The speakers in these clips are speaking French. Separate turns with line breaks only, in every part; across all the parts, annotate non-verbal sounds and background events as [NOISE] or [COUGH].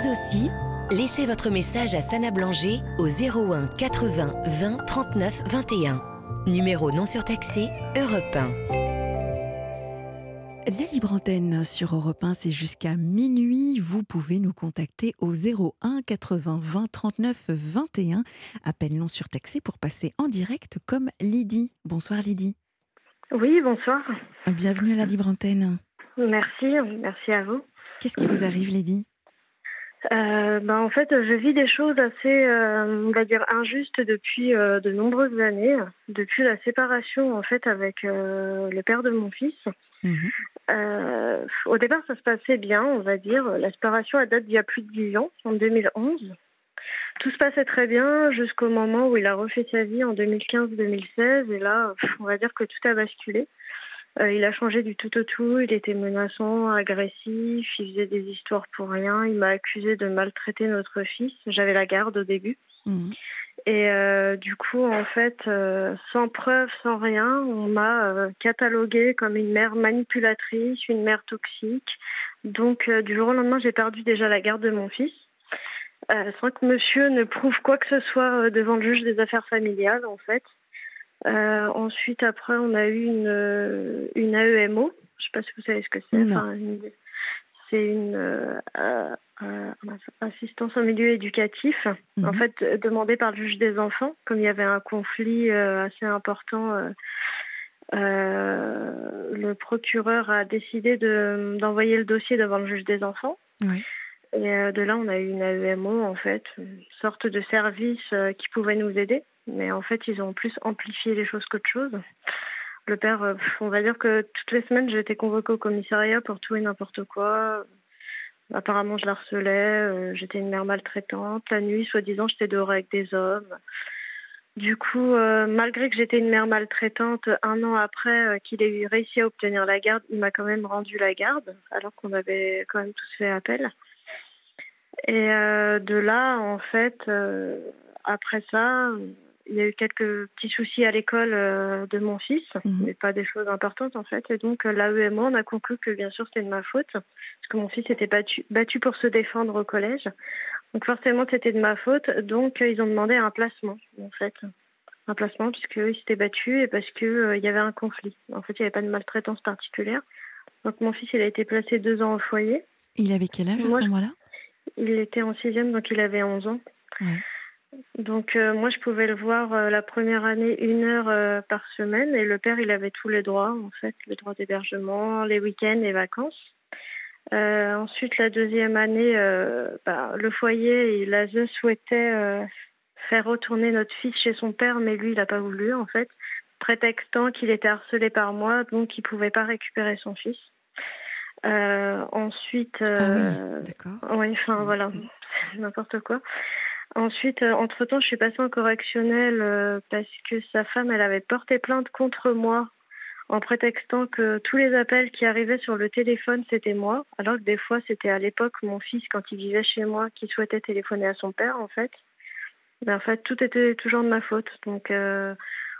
Vous aussi, laissez votre message à Sana Blanger au 01 80 20 39 21. Numéro non surtaxé, Europe 1.
La libre antenne sur Europe 1, c'est jusqu'à minuit. Vous pouvez nous contacter au 01 80 20 39 21. Appel non surtaxé pour passer en direct comme Lydie. Bonsoir Lydie.
Oui, bonsoir.
Bienvenue à la libre antenne.
Merci, merci à vous.
Qu'est-ce qui vous arrive Lydie?
Euh, ben, en fait, je vis des choses assez, euh, on va dire, injustes depuis euh, de nombreuses années, depuis la séparation en fait avec le père de mon fils. Mhm. au départ, ça se passait bien, on va dire. La séparation a date d'il y a plus de 10 ans, en 2011. Tout se passait très bien jusqu'au moment où il a refait sa vie en 2015-2016. Et là, on va dire que tout a basculé. Euh, il a changé du tout au tout. Il était menaçant, agressif. Il faisait des histoires pour rien. Il m'a accusé de maltraiter notre fils. J'avais la garde au début. Mhm. Et euh, du coup, en fait, euh, sans preuve, sans rien, on m'a cataloguée comme une mère manipulatrice, une mère toxique. Donc, du jour au lendemain, j'ai perdu déjà la garde de mon fils. sans que monsieur ne prouve quoi que ce soit devant le juge des affaires familiales, en fait. Euh, ensuite, après, on a eu une, euh, une AEMO. Je ne sais pas si vous savez ce que c'est. c'est une euh, assistance en milieu éducatif, mhm. en fait, demandée par le juge des enfants, comme il y avait un conflit assez important. le procureur a décidé de, d'envoyer le dossier devant le juge des enfants. Et de là, on a eu une AEMO, en fait, une sorte de service qui pouvait nous aider. Mais en fait, ils ont plus amplifié les choses qu'autre chose. Le père, euh, on va dire que toutes les semaines, été convoquée au commissariat pour tout et n'importe quoi. Apparemment, je harcelais, euh, j'étais une mère maltraitante. La nuit, soi-disant, j'étais dehors avec des hommes. Du coup, euh, malgré que j'étais une mère maltraitante, un an après qu'il ait réussi à obtenir la garde, il m'a quand même rendu la garde, alors qu'on avait quand même tous fait appel. Et de là, en fait, après ça, il y a eu quelques petits soucis à l'école euh, de mon fils, mhm. mais pas des choses importantes en fait. Et donc euh, l'AEMO, on a conclu que bien sûr c'était de ma faute, parce que mon fils était battu, battu pour se défendre au collège. Donc forcément c'était de ma faute. Donc euh, ils ont demandé un placement en fait. Un placement puisqu'ils s'étaient battus et parce qu'il il y avait un conflit. En fait il n'y avait pas de maltraitance particulière. Donc mon fils il a été placé deux ans au foyer.
Il avait quel âge à ce moment-là?
Il était en sixième donc il avait 11 ans. Donc euh, moi, je pouvais le voir euh, la première année une heure euh, par semaine et le père, il avait tous les droits, en fait, les droits d'hébergement, les week-ends, les vacances. ensuite, la deuxième année, bah, le foyer, l'ASE souhaitait faire retourner notre fils chez son père, mais lui, il n'a pas voulu, en fait, prétextant qu'il était harcelé par moi, donc il ne pouvait pas récupérer son fils. ensuite,
ah oui, d'accord.
Oui, enfin voilà, [LAUGHS] n'importe quoi. Ensuite, euh, entre-temps, je suis passée en correctionnel euh, parce que sa femme, elle avait porté plainte contre moi en prétextant que tous les appels qui arrivaient sur le téléphone, c'était moi, alors que des fois, c'était à l'époque mon fils, quand il vivait chez moi, qui souhaitait téléphoner à son père, en fait. Mais en fait, tout était toujours de ma faute. Donc, euh,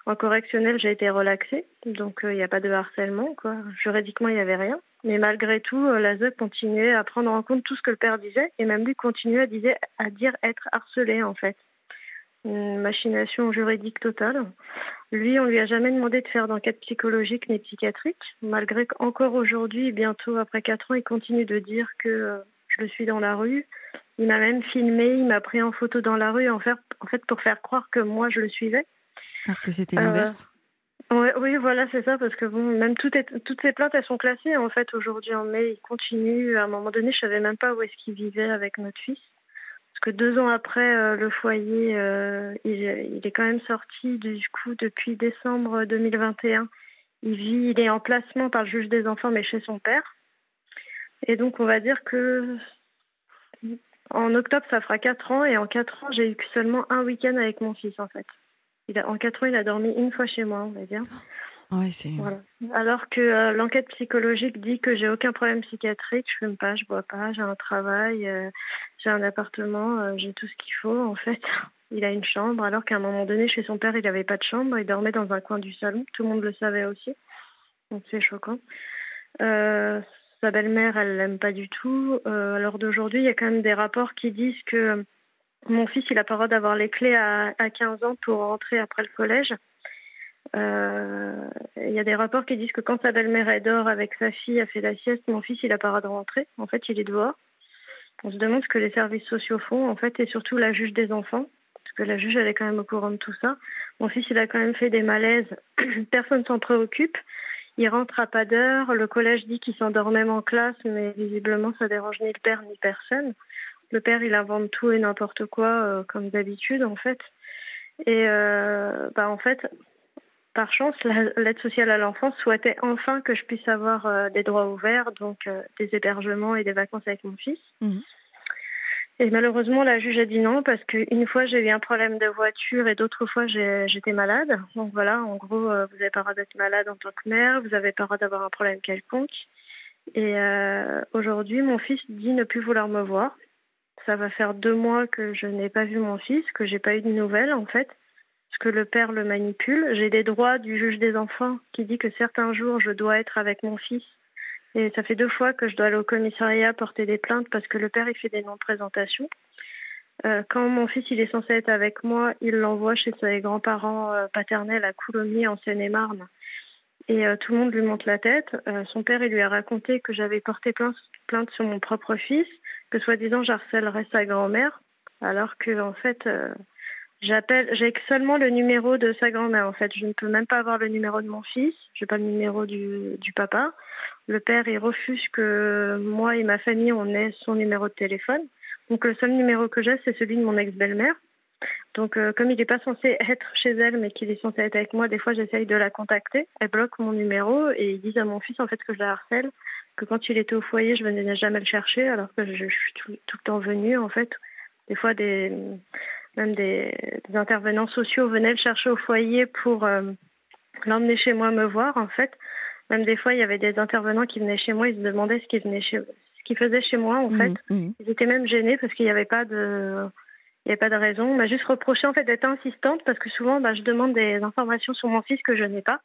en correctionnel, j'ai été relaxée, donc il n'y a pas de harcèlement, quoi. Juridiquement, il n'y avait rien. Mais malgré tout, euh, la continuait à prendre en compte tout ce que le père disait et même lui continuait à, dire être harcelé en fait. Une machination juridique totale. Lui, on lui a jamais demandé de faire d'enquête psychologique ni psychiatrique, malgré qu'encore aujourd'hui, bientôt après quatre ans, il continue de dire que euh, je le suis dans la rue. Il m'a même filmé, il m'a pris en photo dans la rue en fait pour faire croire que moi je le suivais.
Alors que c'était l'inverse.
Oui, voilà, c'est ça, parce que bon, même toutes ces plaintes, elles sont classées en fait aujourd'hui en mai. Il continue. À un moment donné, je savais même pas où est-ce qu'il vivait avec notre fils, parce que deux ans après euh, le foyer, euh, il, est quand même sorti du coup depuis décembre 2021. Il vit, il est en placement par le juge des enfants, mais chez son père. Et donc, on va dire que en octobre, ça fera quatre ans, et en quatre ans, j'ai eu seulement un week-end avec mon fils en fait en quatre ans, il a dormi une fois chez moi, on va dire. Alors que euh, l'enquête psychologique dit que j'ai aucun problème psychiatrique, je fume pas, je bois pas, j'ai un travail, euh, j'ai un appartement, euh, j'ai tout ce qu'il faut. En fait, [LAUGHS] il a une chambre, alors qu'à un moment donné, chez son père, il n'avait pas de chambre, il dormait dans un coin du salon. Tout le monde le savait aussi, donc c'est choquant. sa belle-mère, elle l'aime pas du tout. L'heure d'aujourd'hui, il y a quand même des rapports qui disent que mon fils, il a pas le droit d'avoir les clés à, à 15 ans pour rentrer après le collège. Euh, Il y a des rapports qui disent que quand sa belle-mère elle dort avec sa fille, a fait la sieste, mon fils, il a pas le droit de rentrer. En fait, il est dehors. On se demande ce que les services sociaux font, en fait, et surtout la juge des enfants, parce que la juge, elle est quand même au courant de tout ça. Mon fils, il a quand même fait des malaises. [CLEARS THROAT] Personne s'en préoccupe. Il rentre à pas d'heure. Le collège dit qu'il s'endort même en classe, mais visiblement, ça dérange ni le père ni personne. Le père, il invente tout et n'importe quoi, euh, comme d'habitude, en fait. Et euh, bah, en fait, par chance, la- l'aide sociale à l'enfance souhaitait enfin que je puisse avoir euh, des droits ouverts, donc euh, des hébergements et des vacances avec mon fils.
Mhm.
Et malheureusement, la juge a dit non parce qu'une fois j'ai eu un problème de voiture et d'autres fois j'étais malade. Donc voilà, en gros, euh, vous n'avez pas le droit d'être malade en tant que mère, vous n'avez pas le droit d'avoir un problème quelconque. Et aujourd'hui, mon fils dit ne plus vouloir me voir. Ça va faire deux mois que je n'ai pas vu mon fils, que j'ai pas eu de nouvelles en fait parce que le père le manipule. J'ai des droits du juge des enfants qui dit que certains jours je dois être avec mon fils. Et ça fait deux fois que je dois aller au commissariat porter des plaintes parce que le père il fait des non-présentations. Euh, quand mon fils il est censé être avec moi, il l'envoie chez ses grands-parents euh, paternels à Coulommiers en Seine-et-Marne. Et euh, tout le monde lui monte la tête. Euh, son père il lui a raconté que j'avais porté plainte, sur mon propre fils, que soi-disant j'harcèlerais sa grand-mère, alors que en fait euh, J'appelle, j'ai seulement le numéro de sa grand-mère en fait. Je ne peux même pas avoir le numéro de mon fils. J'ai pas le numéro du, du papa. Le père, il refuse que moi et ma famille on ait son numéro de téléphone. Donc le seul numéro que j'ai, c'est celui de mon ex-belle-mère. Donc euh, comme il n'est pas censé être chez elle, mais qu'il est censé être avec moi, des fois j'essaye de la contacter. Elle bloque mon numéro et ils disent à mon fils en fait que je la harcèle, que quand il était au foyer, je venais jamais le chercher, alors que je, je suis tout, tout le temps venue en fait. Des fois des même des, des intervenants sociaux venaient le chercher au foyer pour euh, l'emmener chez moi me voir en fait. Même des fois, il y avait des intervenants qui venaient chez moi, ils se demandaient ce qu'ils venaient chez ce qu'ils faisaient chez moi en fait.
Mhm, mhm.
Ils étaient même gênés parce qu'il n'y avait pas de il n'y avait pas de raison. On m'a juste reproché en fait d'être insistante parce que souvent bah, je demande des informations sur mon fils que je n'ai pas.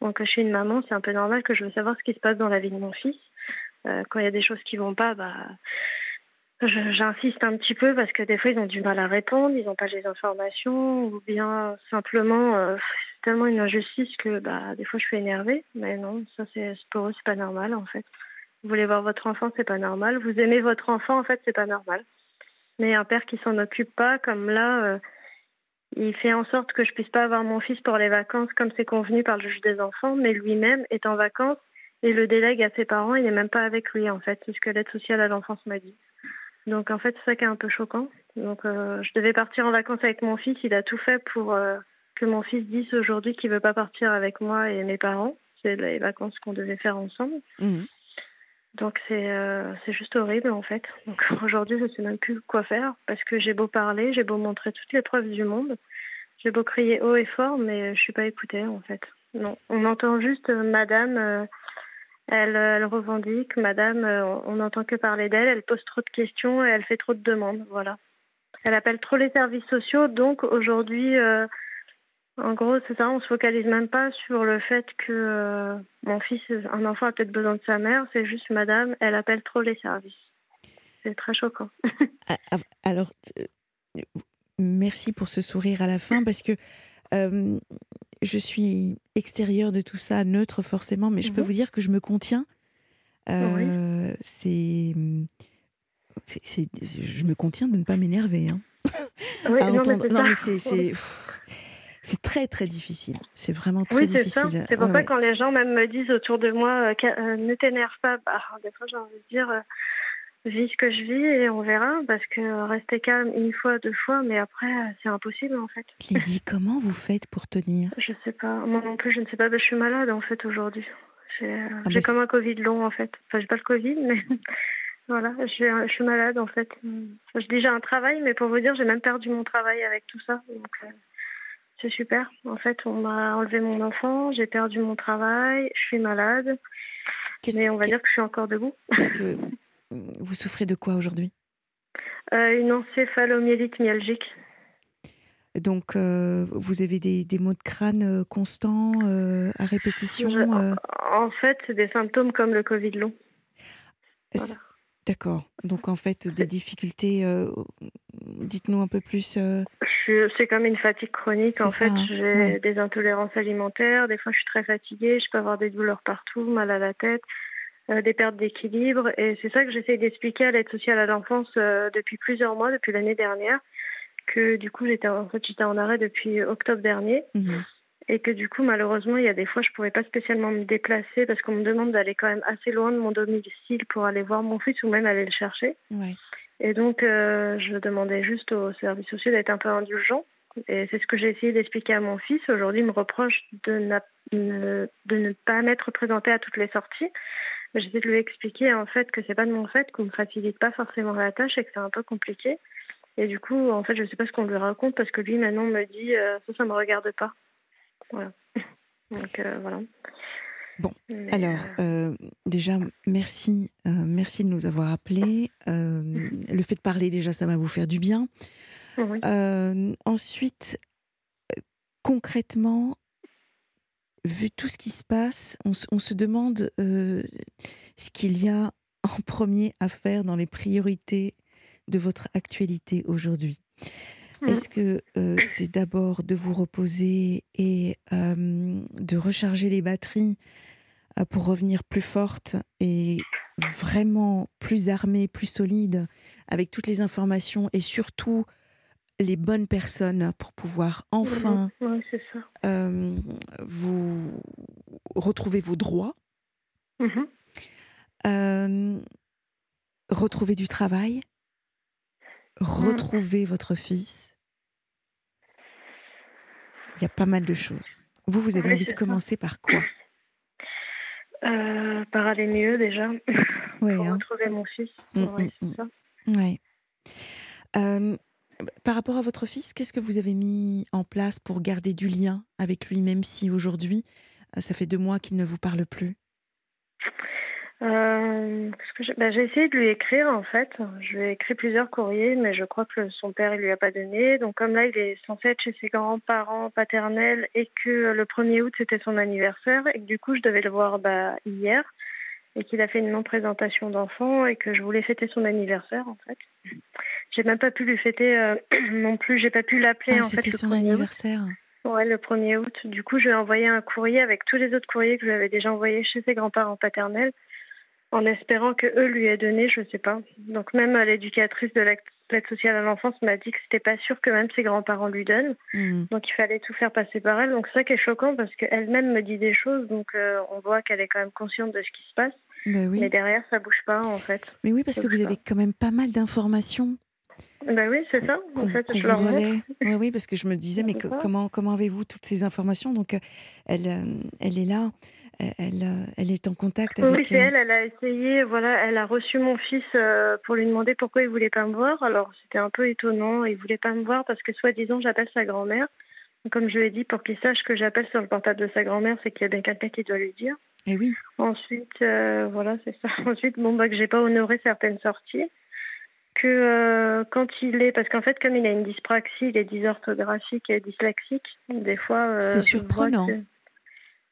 Donc je suis une maman, c'est un peu normal que je veux savoir ce qui se passe dans la vie de mon fils. Euh, quand il y a des choses qui vont pas, bah J'insiste un petit peu parce que des fois ils ont du mal à répondre, ils n'ont pas les informations ou bien simplement euh, c'est tellement une injustice que bah des fois je suis énervée. Mais non, ça c'est pour eux c'est pas normal en fait. Vous voulez voir votre enfant, c'est pas normal. Vous aimez votre enfant, en fait, c'est pas normal. Mais un père qui s'en occupe pas, comme là, euh, il fait en sorte que je puisse pas avoir mon fils pour les vacances comme c'est convenu par le juge des enfants, mais lui-même est en vacances et le délègue à ses parents. Il n'est même pas avec lui, en fait. C'est ce que l'aide sociale à l'enfance m'a dit. Donc, en fait, c'est ça qui est un peu choquant. Donc, euh, je devais partir en vacances avec mon fils. Il a tout fait pour euh, que mon fils dise aujourd'hui qu'il veut pas partir avec moi et mes parents. C'est les vacances qu'on devait faire ensemble.
Mhm.
Donc c'est euh, juste horrible en fait. Donc [LAUGHS] aujourd'hui je sais même plus quoi faire parce que j'ai beau parler, j'ai beau montrer toutes les preuves du monde, j'ai beau crier haut et fort, mais je suis pas écoutée en fait. Non, on entend juste euh, Madame, euh, elle, euh, elle revendique, Madame, on n'entend que parler d'elle, elle pose trop de questions et elle fait trop de demandes, voilà. Elle appelle trop les services sociaux, donc aujourd'hui, en gros, c'est ça, on se focalise même pas sur le fait que euh, mon fils, un enfant a peut-être besoin de sa mère, c'est juste madame, elle appelle trop les services. C'est très choquant. [LAUGHS]
Ah, ah, Alors, euh, merci pour ce sourire à la fin parce que euh, je suis extérieure de tout ça, neutre forcément, mais je peux
Mhm.
vous dire que je me contiens. Euh, C'est. Je me contiens de ne pas m'énerver. hein.
Oui,
à
non,
entendre- mais c'est- c'est. Très très difficile. C'est vraiment très
Oui, c'est ça.
difficile.
C'est pour
Ouais,
ça
ouais.
quand les gens même me disent autour de moi, euh, euh, ne t'énerve pas, bah, des fois j'ai envie de dire, euh, vis ce que je vis et on verra, parce que rester calme une fois, deux fois, mais après c'est impossible en fait.
Lydie, [LAUGHS] comment vous faites pour tenir?
Je sais pas, moi non plus, je ne sais pas, je suis malade en fait aujourd'hui. J'ai euh,
Ah,
comme un Covid long en fait. Enfin, j'ai pas le Covid, mais [LAUGHS] voilà, je suis, je suis malade en fait. Je dis j'ai un travail, mais pour vous dire, j'ai même perdu mon travail avec tout ça. Donc euh, c'est super. En fait, on m'a enlevé mon enfant, j'ai perdu mon travail, je suis malade, mais on va dire que je suis encore debout.
qu'est-ce [LAUGHS] que vous souffrez de quoi aujourd'hui?
Euh, une encéphalomyélite myalgique.
Donc, euh, vous avez des, des maux de crâne euh, constants, euh, à répétition
Je- En fait, c'est des symptômes comme le Covid long.
D'accord. Donc en fait, des difficultés, dites-nous un peu plus. Euh,
c'est comme une fatigue chronique. En fait, hein. j'ai des intolérances alimentaires. Des fois, je suis très fatiguée. Je peux avoir des douleurs partout, mal à la tête, euh, des pertes d'équilibre. Et c'est ça que j'essaie d'expliquer à l'aide sociale à l'enfance depuis plusieurs mois, depuis l'année dernière. Que du coup, j'étais en fait, j'étais en arrêt depuis octobre dernier. Mmh et que du coup malheureusement il y a des fois je pouvais pas spécialement me déplacer parce qu'on me demande d'aller quand même assez loin de mon domicile pour aller voir mon fils ou même aller le chercher. Et donc euh, je demandais juste aux services sociaux d'être un peu indulgents et c'est ce que j'ai essayé d'expliquer à mon fils. Aujourd'hui il me reproche de, ne pas m'être présenté à toutes les sorties. J'essaie de lui expliquer en fait que c'est pas de mon fait, qu'on ne facilite pas forcément la tâche et que c'est un peu compliqué. Et du coup, en fait, je sais pas ce qu'on lui raconte parce que lui maintenant me dit euh, ça, ça me regarde pas. Voilà. [LAUGHS] Donc euh, voilà.
Bon, alors euh, euh, déjà merci, merci de nous avoir appelés. le fait de parler déjà, ça va vous faire du bien. ensuite, concrètement, vu tout ce qui se passe, on, on se demande ce qu'il y a en premier à faire dans les priorités de votre actualité aujourd'hui. Mmh. Est-ce que euh, c'est d'abord de vous reposer et de recharger les batteries euh, pour revenir plus forte et vraiment plus armée, plus solide, avec toutes les informations et surtout les bonnes personnes pour pouvoir enfin vous retrouver vos droits, mmh. Retrouver du travail, mmh. retrouver votre fils? Il y a pas mal de choses. Vous, vous avez envie de commencer par quoi?
Euh, Par aller mieux déjà. Ouais, pour hein. retrouver mon fils.
Ouais, euh, par rapport à votre fils, qu'est-ce que vous avez mis en place pour garder du lien avec lui, même si aujourd'hui, euh, ça fait deux mois qu'il ne vous parle plus?
Euh, bah, J'ai essayé de lui écrire en fait. Je lui ai écrit plusieurs courriers, mais je crois que son père ne lui a pas donné. Donc comme là, il est censé être chez ses grands-parents paternels et que le 1er août c'était son anniversaire et que du coup je devais le voir bah, hier et qu'il a fait une non-présentation d'enfant et que je voulais fêter son anniversaire en fait. J'ai même pas pu lui fêter euh, [CLEARS THROAT] non plus. J'ai pas pu l'appeler
ah, C'était son anniversaire.
Ouais, le 1er août. Du coup, je lui ai envoyé un courrier avec tous les autres courriers que je lui avais déjà envoyés chez ses grands-parents paternels en espérant que eux lui aient donné, je ne sais pas. Donc même l'éducatrice de l'aide sociale à l'enfance m'a dit que c'était pas sûr que même ses grands-parents lui donnent. Hmm. Donc il fallait tout faire passer par elle. Donc c'est ça qui est choquant parce qu'elle-même me dit des choses, donc euh, on voit qu'elle est quand même consciente de ce qui se passe. Ben Mais derrière, ça bouge pas en fait.
Mais oui, parce que vous avez quand même pas mal d'informations.
Ben oui, c'est ça. En fait, je
oui, oui, parce que je me disais, mais comment, comment avez-vous toutes ces informations? Donc, euh, elle, euh, elle est là elle, euh, elle est en contact avec.
Oui, c'est elle. Elle a essayé. Voilà, elle a reçu mon fils euh, pour lui demander pourquoi il voulait pas me voir. Alors c'était un peu étonnant. Il voulait pas me voir parce que soi-disant j'appelle sa grand-mère. Comme je lui ai dit, pour qu'il sache que j'appelle sur le portable de sa grand-mère, c'est qu'il y a bien quelqu'un qui doit lui dire.
Et eh oui.
Ensuite, euh, voilà, c'est ça. [LAUGHS] Ensuite, bon, bah, que j'ai pas honoré certaines sorties. Que quand il est, parce qu'en fait, comme il a une dyspraxie, il est dysorthographique et dyslexique, des fois.
c'est surprenant.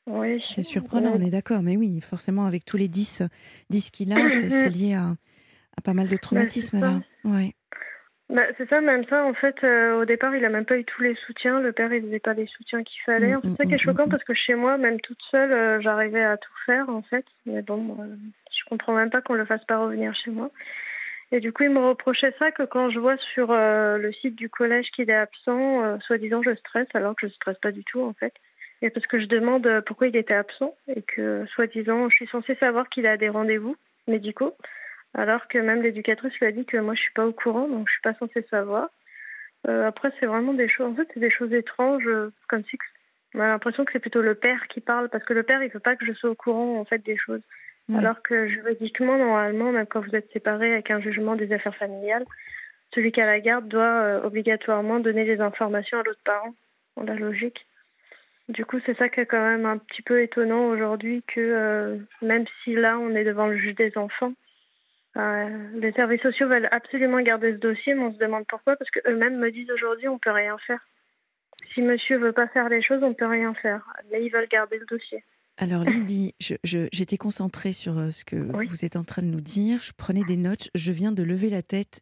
Oui, c'est surprenant, on est d'accord. Mais oui, forcément, avec tous les 10, 10 qu'il a, c'est [COUGHS] lié à, pas mal de bah, traumatismes là. Ouais.
Bah, c'est ça, même ça, en fait, euh, au départ, il a même pas eu tous les soutiens. Le père, il faisait pas les soutiens qu'il fallait. c'est ça qui est choquant parce que chez moi, même toute seule, euh, j'arrivais à tout faire, en fait. Mais bon, euh, je comprends même pas qu'on le fasse pas revenir chez moi. Et du coup, il me reprochait ça que quand je vois sur le site du collège qu'il est absent, soi-disant, je stresse, alors que je stresse pas du tout, en fait. Et parce que je demande euh, pourquoi il était absent et que, soi-disant, je suis censée savoir qu'il a des rendez-vous médicaux, alors que même l'éducatrice lui a dit que moi je suis pas au courant, donc je suis pas censée savoir. Euh, après, c'est vraiment des choses, en fait, c'est des choses étranges, euh, comme si on a l'impression que c'est plutôt le père qui parle, parce que le père, il veut pas que je sois au courant, en fait, des choses. Alors que juridiquement, normalement, même quand vous êtes séparés avec un jugement des affaires familiales, celui qui a la garde doit obligatoirement donner les informations à l'autre parent, dans la logique. Du coup, c'est ça qui est quand même un petit peu étonnant aujourd'hui que euh, même si là, on est devant le juge des enfants, euh, les services sociaux veulent absolument garder ce dossier, mais on se demande pourquoi, parce qu'eux-mêmes me disent aujourd'hui, on peut rien faire. Si monsieur veut pas faire les choses, on peut rien faire. Mais ils veulent garder le dossier.
Alors Lydie, j'étais concentrée sur euh, ce que vous êtes en train de nous dire. Je prenais des notes. Je viens de lever la tête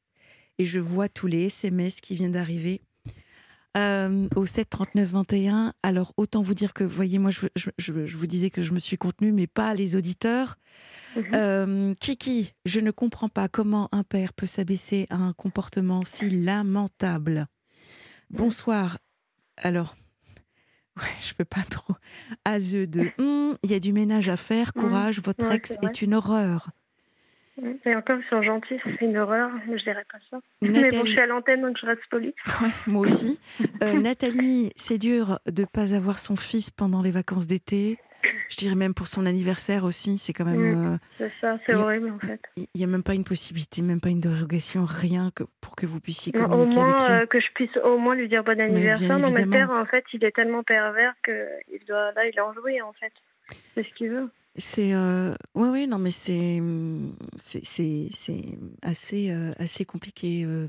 et je vois tous les SMS qui viennent d'arriver. Euh, au 7 39 21. Alors autant vous dire que, voyez, moi je, je, vous disais que je me suis contenue, mais pas les auditeurs. Mhm. Euh, Kiki, je ne comprends pas comment un père peut s'abaisser à un comportement si lamentable. Bonsoir. Alors, [LAUGHS] ouais, je peux pas trop. Azeux de, hum, il y a du ménage à faire. Mhm. Courage, votre ex est, une horreur.
Et encore, ils sont gentils, c'est une horreur, je dirais pas ça. Mais bon, je suis à l'antenne, donc je reste polie. [LAUGHS]
moi aussi. Euh, Nathalie, c'est dur de ne pas avoir son fils pendant les vacances d'été. Je dirais même pour son anniversaire aussi, c'est quand même.
Euh, c'est ça, c'est horrible en fait.
Il n'y a même pas une possibilité, même pas une dérogation, rien que pour que vous puissiez communiquer
au moins,
avec lui.
Euh, que je puisse au moins lui dire bon anniversaire. Non, mais père, en fait, il est tellement pervers qu'il doit là, il est enjoué en fait. C'est ce qu'il veut.
C'est euh... ouais ouais non mais c'est c'est c'est assez euh, assez compliqué. Euh.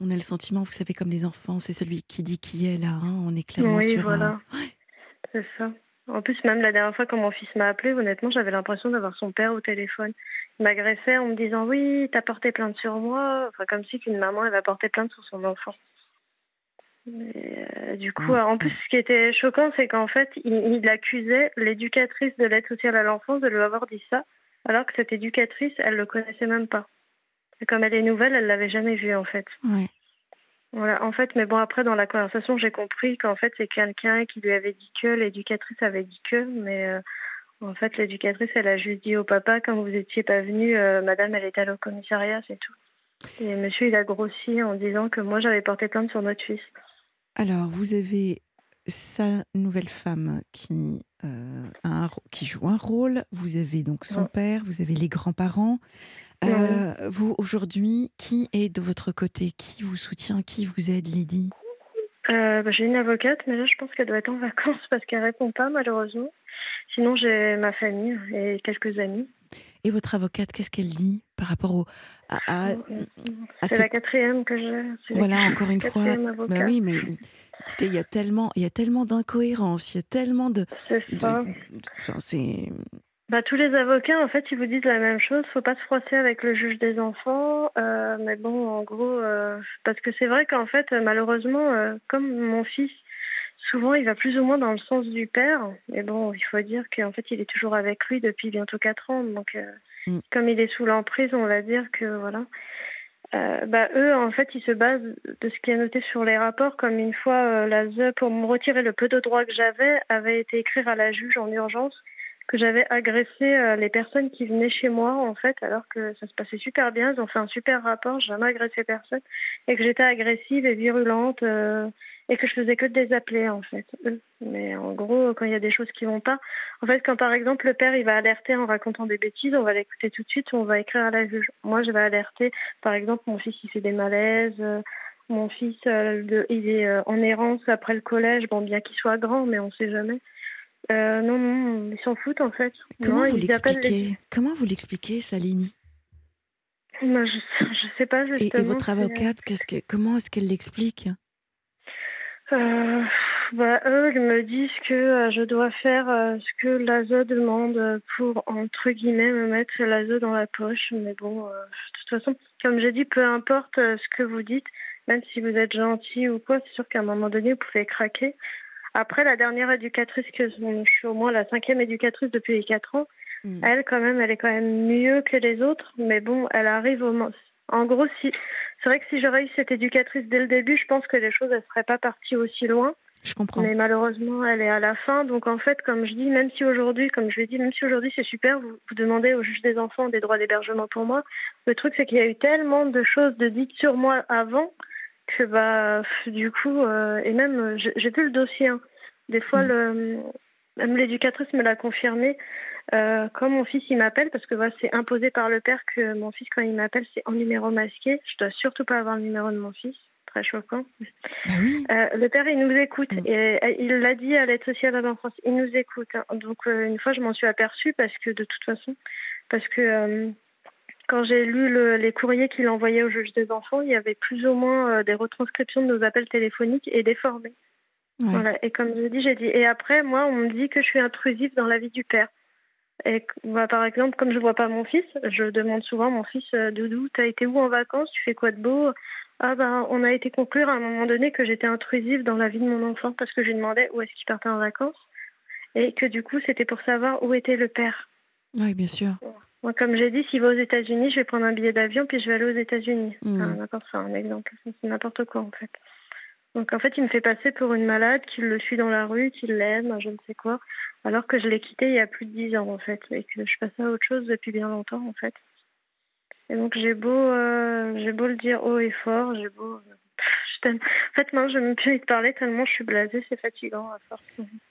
on a le sentiment, vous savez, comme les enfants, c'est celui qui dit qui est là. Hein, on est clairement
oui,
sur.
voilà. C'est ça. En plus, même la dernière fois, quand mon fils m'a appelé, honnêtement, j'avais l'impression d'avoir son père au téléphone. Il m'agressait en me disant oui, t'as porté plainte sur moi, enfin comme si qu'une maman elle va porter plainte sur son enfant. Euh, du coup, en plus, ce qui était choquant, c'est qu'en fait, il, accusait l'éducatrice de l'aide sociale à l'enfance de lui avoir dit ça, alors que cette éducatrice, elle le connaissait même pas. Et comme elle est nouvelle, elle l'avait jamais vu en fait. Voilà, en fait, mais bon, après, dans la conversation, j'ai compris qu'en fait, c'est quelqu'un qui lui avait dit que l'éducatrice avait dit que, mais euh, en fait, l'éducatrice, elle a juste dit au papa, quand vous étiez pas venu, euh, madame, elle était allée au commissariat, c'est tout. Et monsieur, il a grossi en disant que moi, j'avais porté plainte sur notre fils.
Alors, vous avez sa nouvelle femme qui, euh, a qui joue un rôle, vous avez donc son père, vous avez les grands-parents. Euh, vous, aujourd'hui, qui est de votre côté? Qui vous soutient? Qui vous aide, Lydie?
Euh, bah, J'ai une avocate, mais là, je pense qu'elle doit être en [LAUGHS] vacances parce qu'elle répond pas, malheureusement. Sinon, j'ai ma famille et quelques amis.
Et votre avocate, qu'est-ce qu'elle dit par rapport au,
à, C'est la quatrième que j'ai.
Voilà, encore une fois. Bah oui, mais écoutez, il y a tellement, il y a tellement d'incohérences, il y a tellement de.
C'est ça.
Enfin, c'est.
Bah, tous les avocats, en fait, ils vous disent la même chose. Faut pas se froisser avec le juge des enfants. Euh, mais bon, en gros, euh, parce que c'est vrai qu'en fait, malheureusement, euh, comme mon fils, souvent, il va plus ou moins dans le sens du père. Mais bon, il faut dire qu'en fait, il est toujours avec lui depuis bientôt quatre ans. Donc, mm. comme il est sous l'emprise, on va dire que voilà. bah, eux, en fait, ils se basent de ce qui est noté sur les rapports, comme une fois la ZE, pour me retirer le peu de droits que j'avais, avait été écrire à la juge en urgence que j'avais agressé euh, les personnes qui venaient chez moi, en fait, alors que ça se passait super bien. Ils ont fait un super rapport, j'ai jamais agressé personne, et que j'étais agressive et virulente, euh, et que je faisais que de les appeler, en fait. Mais en gros, quand il y a des choses qui vont pas, en fait, quand par exemple le père il va alerter en racontant des bêtises, on va l'écouter tout de suite, on va écrire à la juge. Moi, je vais alerter, par exemple, mon fils il fait des malaises. Euh, mon fils, il est en errance après le collège, bon, bien qu'il soit grand, mais on sait jamais. Euh, non, non, ils s'en foutent en fait.
Comment vous l'expliquez? Comment vous l'expliquez, Salini?
Je, je sais pas
Et, votre avocate, que, comment est-ce qu'elle l'explique?
Euh, bah, Eux, ils me disent que euh, je dois faire euh, ce que l'ASE demande pour, entre guillemets, me mettre l'ASE dans la poche. Mais bon, de toute façon, comme j'ai dit, peu importe ce que vous dites, même si vous êtes gentil ou quoi, c'est sûr qu'à un moment donné, vous pouvez craquer. Après, la dernière éducatrice, que je suis au moins la cinquième éducatrice depuis les quatre ans, hmm. elle, quand même, elle est quand même mieux que les autres. Mais bon, elle arrive au moins. En gros, si c'est vrai que si j'aurais eu cette éducatrice dès le début, je pense que les choses ne seraient pas parties aussi loin.
Je comprends.
Mais malheureusement, elle est à la fin. Donc en fait, comme je dis, même si aujourd'hui, comme je l'ai dit, même si aujourd'hui c'est super, vous, vous, demandez au juge des enfants des droits d'hébergement pour moi. Le truc, c'est qu'il y a eu tellement de choses de dites sur moi avant que bah du coup euh, et même j'ai vu le dossier. Hein. Des fois, mm. le, même l'éducatrice me l'a confirmé. Euh, quand mon fils il m'appelle, parce que voilà, c'est imposé par le père que mon fils quand il m'appelle c'est en numéro masqué. Je dois surtout pas avoir le numéro de mon fils. Très choquant.
Ah euh,
le père il nous écoute mm. et il l'a dit à l'aide sociale à l'enfance. Il nous écoute. Hein. Donc une fois je m'en suis aperçue parce que de toute façon, parce que quand j'ai lu les courriers qu'il envoyait au juge des enfants, il y avait plus ou moins euh, des retranscriptions de nos appels téléphoniques et déformés. Voilà. Et comme je dis, j'ai dit. Et après, moi, on me dit que je suis intrusif dans la vie du père. Et bah, par exemple, comme je vois pas mon fils, je demande souvent à mon fils euh, Doudou, t'as été où en vacances? Tu fais quoi de beau? Ah ben, on a été conclure à un moment donné que j'étais intrusive dans la vie de mon enfant parce que je lui demandais où est-ce qu'il partait en vacances et que du coup, c'était pour savoir où était le père.
Oui, bien sûr.
Moi, comme j'ai dit, s'il va aux États-Unis, je vais prendre un billet d'avion puis je vais aller aux États-Unis.
Mm.
Enfin, n'importe ça, un exemple. C'est n'importe quoi en fait. Donc en fait, il me fait passer pour une malade, qu'il le suit dans la rue, qu'il l'aime, je ne sais quoi, alors que je l'ai quitté il y a plus de dix ans en fait, et que je passais à autre chose depuis bien longtemps en fait. Et donc j'ai beau, euh, j'ai beau le dire haut et fort, j'ai beau. Pff, [LAUGHS] je t'aime. En fait, moi, je ne plus te parler tellement je suis blasée, c'est fatigant à force.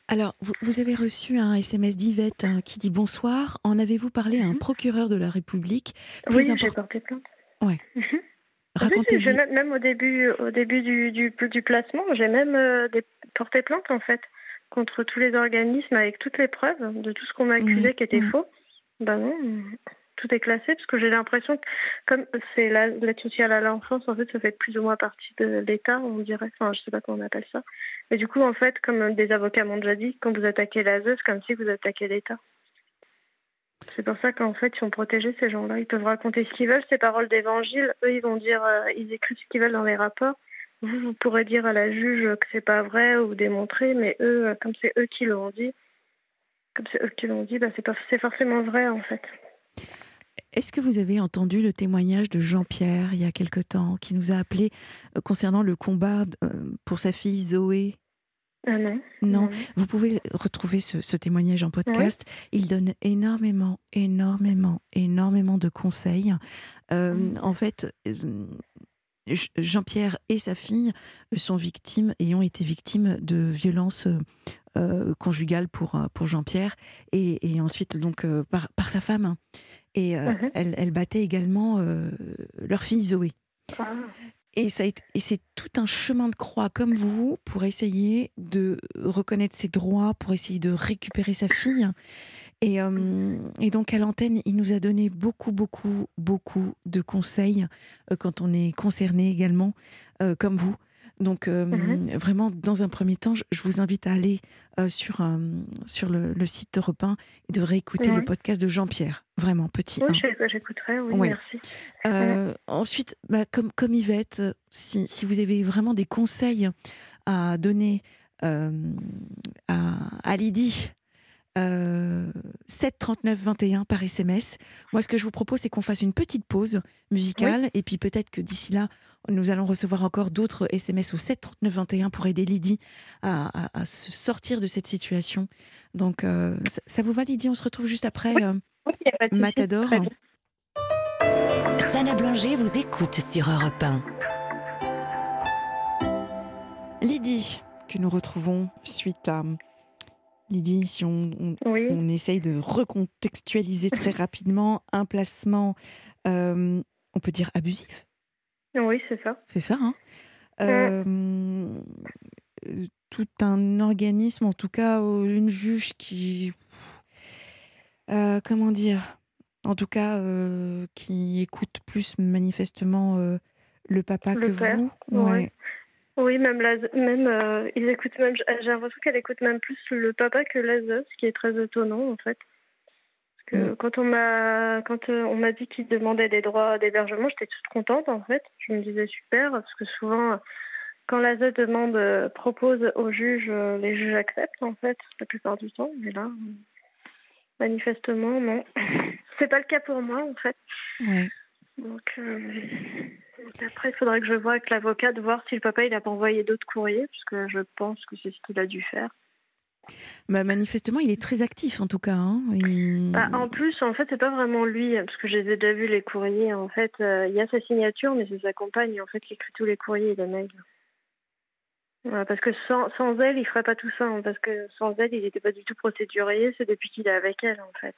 Alors, vous, vous avez reçu un SMS d'Yvette hein, qui dit bonsoir. En avez-vous parlé à un
Mhm.
procureur de la République? Plus
Oui, j'ai porté plainte.
Ouais.
J'ai même, même au début, au début du, du, du placement, j'ai même euh, des, porté plainte en fait contre tous les organismes avec toutes les preuves de tout ce qu'on m'accusait
Mhm.
qui était
Mhm.
faux. Ben non, tout est classé parce que j'ai l'impression que comme c'est la- l'aide sociale à l'enfance, en fait, ça fait plus ou moins partie de l'État, on dirait. Enfin, je sais pas comment on appelle ça. Mais du coup, en fait, comme des avocats m'ont déjà dit, quand vous attaquez l'ASE, c'est comme si vous attaquez l'État. C'est pour ça qu'en fait, ils sont protégés, ces gens-là. Ils peuvent raconter ce qu'ils veulent, ces paroles d'évangile. Eux, ils vont dire, euh, ils écrivent ce qu'ils veulent dans les rapports. Vous, vous pourrez dire à la juge que c'est pas vrai ou démontrer, mais eux, euh, comme c'est eux qui l'ont dit, comme c'est eux qui l'ont dit, bah, c'est forcément vrai, en fait.
Est-ce que vous avez entendu le témoignage de Jean-Pierre il y a quelque temps qui nous a appelé euh, concernant le combat pour sa fille Zoé?
Ah non.
Non. Vous pouvez retrouver ce, ce témoignage en podcast. Il donne énormément, énormément, énormément de conseils. Euh,
Mhm.
En fait, euh, Jean-Pierre et sa fille sont victimes et ont été victimes de violences euh, conjugales pour, pour Jean-Pierre et, et ensuite donc euh, par, par sa femme. Et euh,
Mhm.
elle, elle battait également leur fille Zoé.
Ah.
Et, et c'est tout un chemin de croix comme vous pour essayer de reconnaître ses droits, pour essayer de récupérer sa fille. Et, euh, donc à l'antenne, il nous a donné beaucoup, beaucoup, beaucoup de conseils euh, quand on est concerné également, euh, comme vous. Donc euh,
Mhm.
vraiment, dans un premier temps, je, je vous invite à aller euh, sur, euh, sur le, le site Europe 1 et de réécouter le podcast de Jean-Pierre. Vraiment, petit
Oui,
1.
je- j'écouterai, oui,
Ouais.
merci. [LAUGHS]
Ensuite, bah, comme, comme Yvette, si, si vous avez vraiment des conseils à donner à, à Lydie, euh, 7 39 21 par SMS. Moi, ce que je vous propose, c'est qu'on fasse une petite pause musicale. Et puis peut-être que d'ici là, nous allons recevoir encore d'autres SMS au 7 39 21 pour aider Lydie à, à- à se sortir de cette situation. Donc, euh, ça, ça vous va, Lydie? On se retrouve juste après
Oui.
euh,
Oui,
Matador.
Sana Blanger vous écoute sur Europe 1.
Lydie, que nous retrouvons suite à. Lydie, si on, on-
Oui,
on essaye de recontextualiser très rapidement un placement, euh, on peut dire abusif,
oui, c'est ça.
c'est ça, hein Euh, euh, Tout un organisme, en tout cas euh, une juge qui. euh, comment dire En tout cas, euh, qui écoute plus manifestement le papa
Le
que
père,
vous.
ouais. Oui, même, la, même ils écoutent même. J'ai l'impression qu'elle écoute même plus le papa que la ZE, ce qui est très étonnant en fait. Parce que
Mm.
quand on m'a quand euh, on m'a dit qu'il demandait des droits d'hébergement, j'étais toute contente en fait. Je me disais super parce que souvent quand la ZE demande euh, propose au juge, euh, les juges acceptent en fait la plupart du temps. Mais là, euh, manifestement non. [LAUGHS] C'est pas le cas pour moi en fait.
Ouais.
Donc, euh, donc après, il faudrait que je voie avec l'avocat de voir si le papa il a pas envoyé d'autres courriers, puisque je pense que c'est ce qu'il a dû faire.
Bah, manifestement, il est très actif en tout cas. hein. Il-
Bah, en plus, en fait, c'est pas vraiment lui, parce que j'ai déjà vu les courriers. En fait, euh, il y a sa signature, mais c'est sa compagne en fait qui écrit tous les courriers et les mails. Voilà, parce que sans, sans elle, il ferait pas tout ça. hein, parce que sans elle, il n'était pas du tout procédurier. C'est depuis qu'il est avec elle, en fait.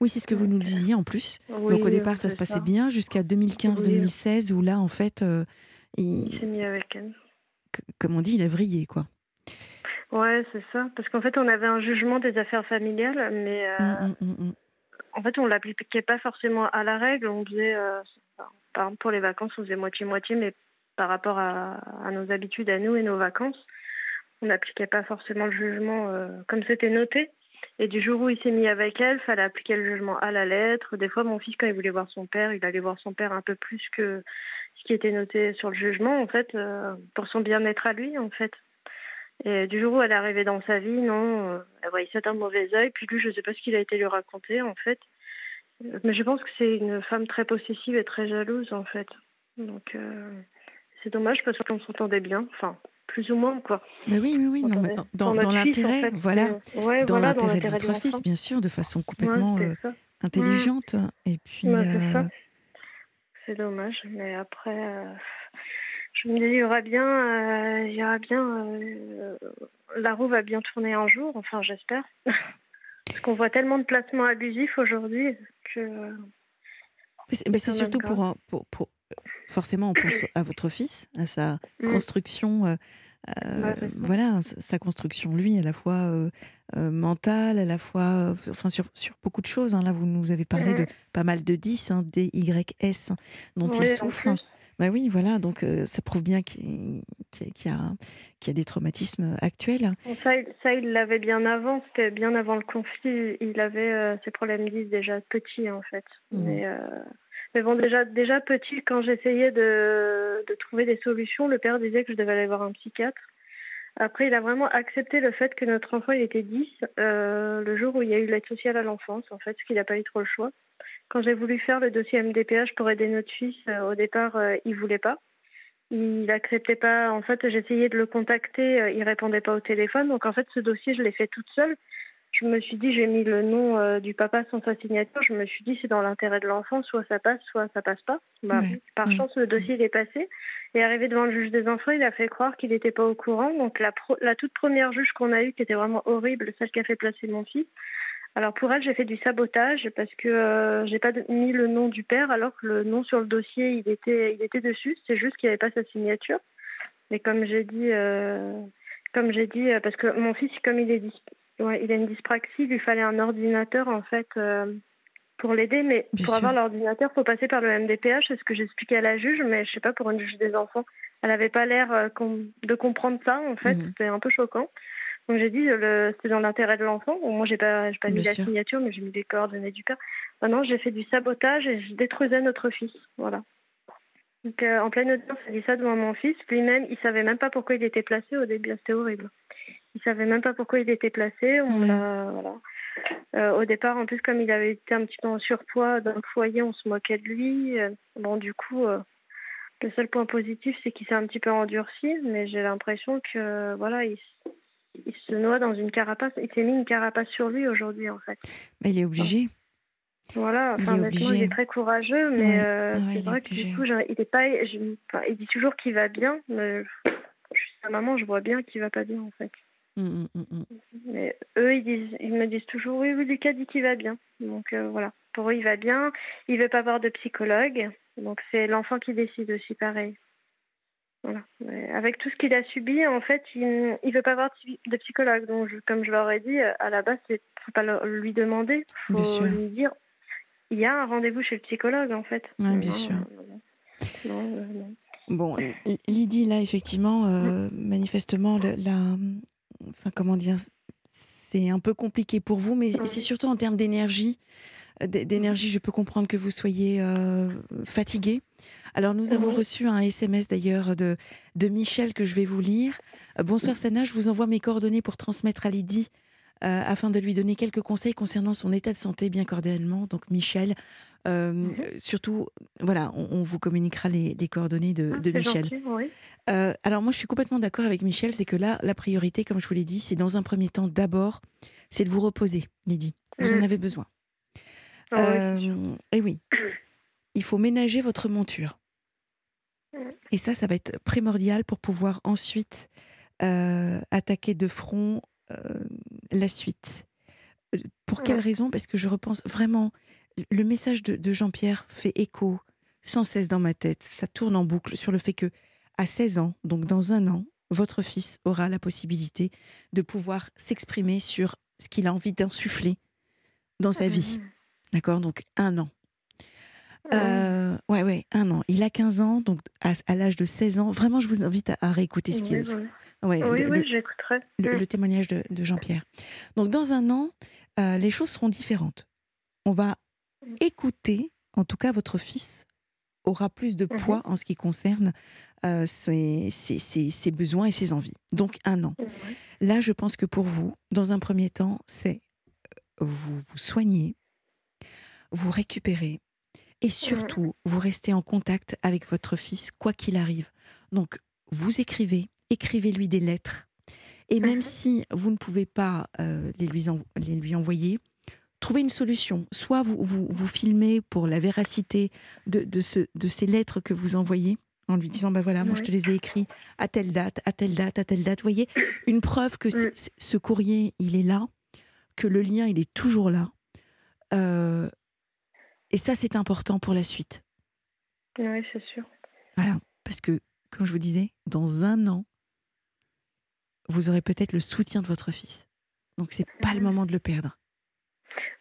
Oui, c'est ce que vous nous disiez en plus.
Oui,
Donc au départ, ça se passait bien jusqu'à 2015-2016 où là, en fait, euh, il-
Il s'est mis avec elle.
c- comme on dit, il a vrillé, quoi.
Ouais, c'est ça. Parce qu'en fait, on avait un jugement des affaires familiales, mais euh,
mm, mm, mm.
en fait, on l'appliquait pas forcément à la règle. On faisait, euh, par exemple, pour les vacances, on faisait moitié-moitié, mais par rapport à, à nos habitudes à nous et nos vacances. on n'appliquait pas forcément le jugement comme c'était noté. Et du jour où il s'est mis avec elle, fallait appliquer le jugement à la lettre. Des fois, mon fils, quand il voulait voir son père, il allait voir son père un peu plus que ce qui était noté sur le jugement, en fait, euh, pour son bien-être à lui, en fait. Et du jour où elle est arrivée dans sa vie, non, euh, elle voyait ça d'un mauvais oeil. Puis lui, je ne sais pas ce qu'il a été lui raconter, en fait. Mais je pense que c'est une femme très possessive et très jalouse, en fait. Donc, euh, c'est dommage parce qu'on s'entendait bien. Enfin, plus ou moins, quoi.
Mais oui, oui, oui, non, mais dans, dans l'intérêt, voilà, dans l'intérêt de votre fils, bien sûr, de façon complètement euh, intelligente. Et puis,
c'est dommage, mais après, je me dis, il y aura bien, il y aura bien, la roue va bien tourner un jour, enfin, j'espère, [LAUGHS] parce qu'on voit tellement de placements abusifs aujourd'hui que.
Mais c'est surtout pour, pour, pour, forcément, on pense à votre fils, à sa mm. construction. Euh, euh, voilà, sa construction, lui, à la fois euh, mentale, à la fois, enfin, sur, sur, beaucoup de choses. Hein. Là, vous nous avez parlé de pas mal de 10, hein, des YS, dont il souffre. Bah oui, voilà, donc ça prouve bien qu'il y, a, a des traumatismes actuels.
Ça, ça il l'avait bien avant, c'était bien avant le conflit. Il avait ses problèmes 10 déjà petits, en fait. Mmh. Mais mais bon, déjà, déjà petit, quand j'essayais de, de trouver des solutions, le père disait que je devais aller voir un psychiatre. Après, il a vraiment accepté le fait que notre enfant il était 10 euh, le jour où il y a eu l'aide sociale à l'enfance, en fait, parce qu'il n'a pas eu trop le choix. Quand j'ai voulu faire le dossier MDPH pour aider notre fils, euh, au départ, euh, il voulait pas. Il acceptait pas. En fait, j'essayais de le contacter, euh, il répondait pas au téléphone. Donc, en fait, ce dossier, je l'ai fait toute seule je me suis dit, j'ai mis le nom du papa sans sa signature. Je me suis dit, c'est dans l'intérêt de l'enfant, soit ça passe, soit ça passe pas. Bah, par chance, le dossier est passé. Et arrivé devant le juge des enfants, il a fait croire qu'il n'était pas au courant. Donc la, la toute première juge qu'on a eue, qui était vraiment horrible, celle qui a fait placer mon fils. Alors pour elle, j'ai fait du sabotage parce que euh, j'ai pas mis le nom du père, alors que le nom sur le dossier, il était, il était dessus. C'est juste qu'il n'y avait pas sa signature. Mais comme j'ai dit, euh, comme j'ai dit, parce que mon fils, comme il est Ouais, il a une dyspraxie, il lui fallait un ordinateur en fait euh, pour l'aider, mais pour avoir l'ordinateur, il faut passer par le MDPH, c'est ce que j'expliquais à la juge, mais je sais pas pour une juge des enfants, elle n'avait pas l'air euh, de comprendre ça en fait, mhm. c'était un peu choquant. Donc j'ai dit euh, c'est dans l'intérêt de l'enfant. Bon, moi j'ai pas pas mis la signature, mais j'ai mis les coordonnées du père. Maintenant j'ai fait du sabotage et je détruisais notre fils, voilà. Donc en pleine audience, elle dit ça devant mon fils. Lui-même, il savait même pas pourquoi il était placé au début, c'était horrible. Il savait même pas pourquoi il était placé. On voilà. Euh, au départ, en plus, comme il avait été un petit peu en surpoids dans le foyer, on se moquait de lui. Euh, bon, du coup, euh, le seul point positif, c'est qu'il s'est un petit peu endurci, mais j'ai l'impression que voilà, il, se noie dans une carapace. Il s'est mis une carapace sur lui aujourd'hui, en fait.
Mais il est obligé.
Voilà, enfin, il est, il est très courageux, mais c'est vrai que du coup, il est pas. il dit toujours qu'il va bien, mais je suis sa maman, je vois bien qu'il va pas bien, en fait. Mmh, mmh, mmh, Mais eux, ils, disent, ils me disent toujours oui, oui, Lucas dit qu'il va bien. Donc euh, voilà, pour eux, il va bien. Il veut pas avoir de psychologue. Donc c'est l'enfant qui décide aussi, pareil. Voilà. avec tout ce qu'il a subi, en fait, il ne veut pas avoir de psychologue. Donc, comme je leur ai dit, à la base, il ne faut pas lui demander. Il faut lui dire il y a un rendez-vous chez le psychologue, en fait.
Oui, bien sûr. Bon, Lydie, là, effectivement, euh, manifestement, la, enfin comment dire, c'est un peu compliqué pour vous, mais c'est surtout en termes d'énergie. D'énergie, je peux comprendre que vous soyez euh, fatigué. Alors nous avons reçu un SMS d'ailleurs de, de Michel que je vais vous lire. Euh, bonsoir Sana, je vous envoie mes coordonnées pour transmettre à Lydie euh, afin de lui donner quelques conseils concernant son état de santé bien cordialement. Donc Michel, euh, mhm. surtout, voilà, on, vous communiquera les, coordonnées de, ah, Michel. Euh, alors moi, je suis complètement d'accord avec Michel, c'est que là, la priorité, comme je vous l'ai dit, c'est dans un premier temps d'abord, c'est de vous reposer, Lydie. Vous en mhm. avez besoin. Ah et oui, il faut ménager votre monture. Et ça, ça va être primordial pour pouvoir ensuite attaquer de front euh, la suite. Euh, pour quelle raison? Parce que je repense vraiment, le message de, Jean-Pierre fait écho sans cesse dans ma tête. Ça tourne en boucle sur le fait que, à 16 ans, donc dans un an, votre fils aura la possibilité de pouvoir s'exprimer sur ce qu'il a envie d'insuffler dans sa vie. D'accord Donc un an. Euh, ouais, ouais, un an. Il a 15 ans, donc à, l'âge de 16 ans, vraiment, je vous invite à, réécouter ce qu'il Ouais,
Oui,
le,
oui,
le-
j'écouterai.
le-
Mm.
le témoignage de, de Jean-Pierre. Donc, dans un an, euh, les choses seront différentes. On va
Mm.
écouter, en tout cas, votre fils aura plus de
Mhm.
poids en ce qui concerne euh, ses, ses- ses- ses besoins et ses envies. Donc, un an.
Ouais.
Là, je pense que pour vous, dans un premier temps, c'est euh, vous vous soignez, vous récupérez et surtout, vous restez en contact avec votre fils, quoi qu'il arrive. Donc, vous écrivez, écrivez-lui des lettres. Et même
Mhm.
si vous ne pouvez pas euh, les, lui en- les lui envoyer, trouvez une solution. Soit vous, vous, vous filmez pour la véracité de, de, ce, de ces lettres que vous envoyez, en lui disant, bah voilà, moi je te les ai écrits à telle date, à telle date, à telle date. Vous voyez, une preuve que
Mm.
ce courrier, il est là, que le lien, il est toujours là. Euh, et ça, c'est important pour la suite.
Oui, c'est sûr.
Voilà. Parce que, comme je vous disais, dans un an, vous aurez peut-être le soutien de votre fils. Donc, c'est pas le moment de le perdre.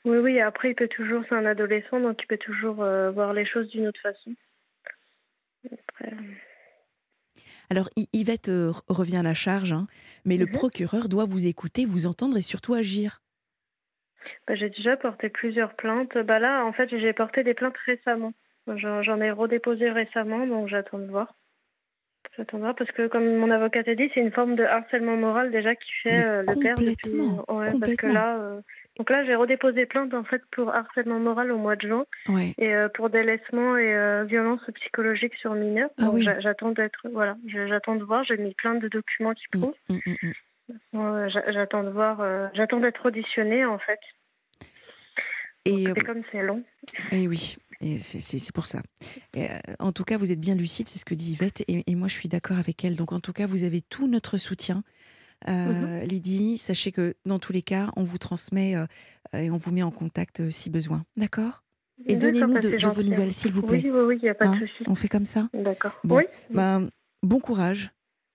Oui, oui, après, il peut toujours, c'est un adolescent, donc il peut toujours euh, voir les choses d'une autre façon. Après, euh,
Alors, Yvette euh, re- revient à la charge, hein, mais le
Mhm.
procureur doit vous écouter, vous entendre et surtout agir.
Bah, j'ai déjà porté plusieurs plaintes. Bah là, en fait, j'ai porté des plaintes récemment. J'en ai redéposé récemment, donc j'attends de voir. J'attends de voir parce que, comme mon avocate a dit, c'est une forme de harcèlement moral déjà qui fait euh, le père depuis.
complètement,
Ouais, parce que
complètement.
là, euh, donc là, j'ai redéposé plainte en fait pour harcèlement moral au mois de juin
Ouais.
et euh, pour délaissement et euh, violence psychologique sur mineurs.
Ah
Donc
oui.
j'a- j'attends d'être, voilà, j'attends de voir. J'ai mis plein de documents qui
Mm,
prouvent.
mm, mm, mm.
J'attends de voir. euh, j'attends d'être auditionnée en fait.
Et, euh,
C'est comme c'est long.
et oui, et c'est- pour ça. Et, euh, en tout cas, vous êtes bien lucide, c'est ce que dit Yvette, et, et moi je suis d'accord avec elle. Donc en tout cas, vous avez tout notre soutien. Euh, Lydie, sachez que dans tous les cas, on vous transmet euh, et on vous met en contact euh, si besoin. D'accord? Et donnez-nous
bah,
de, de vos nouvelles, s'il vous plaît.
Oui, oui, oui, il n'y a pas
Hein?
de souci.
On fait comme ça?
D'accord.
Bon.
Oui.
Ben, Bon courage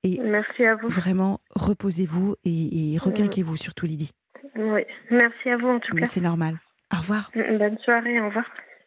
et
Merci à vous.
vraiment reposez-vous et, et requinquez-vous surtout, Lydie.
Oui. Merci à vous en tout
Mais
cas.
c'est normal. Au revoir.
Bonne soirée. Au revoir.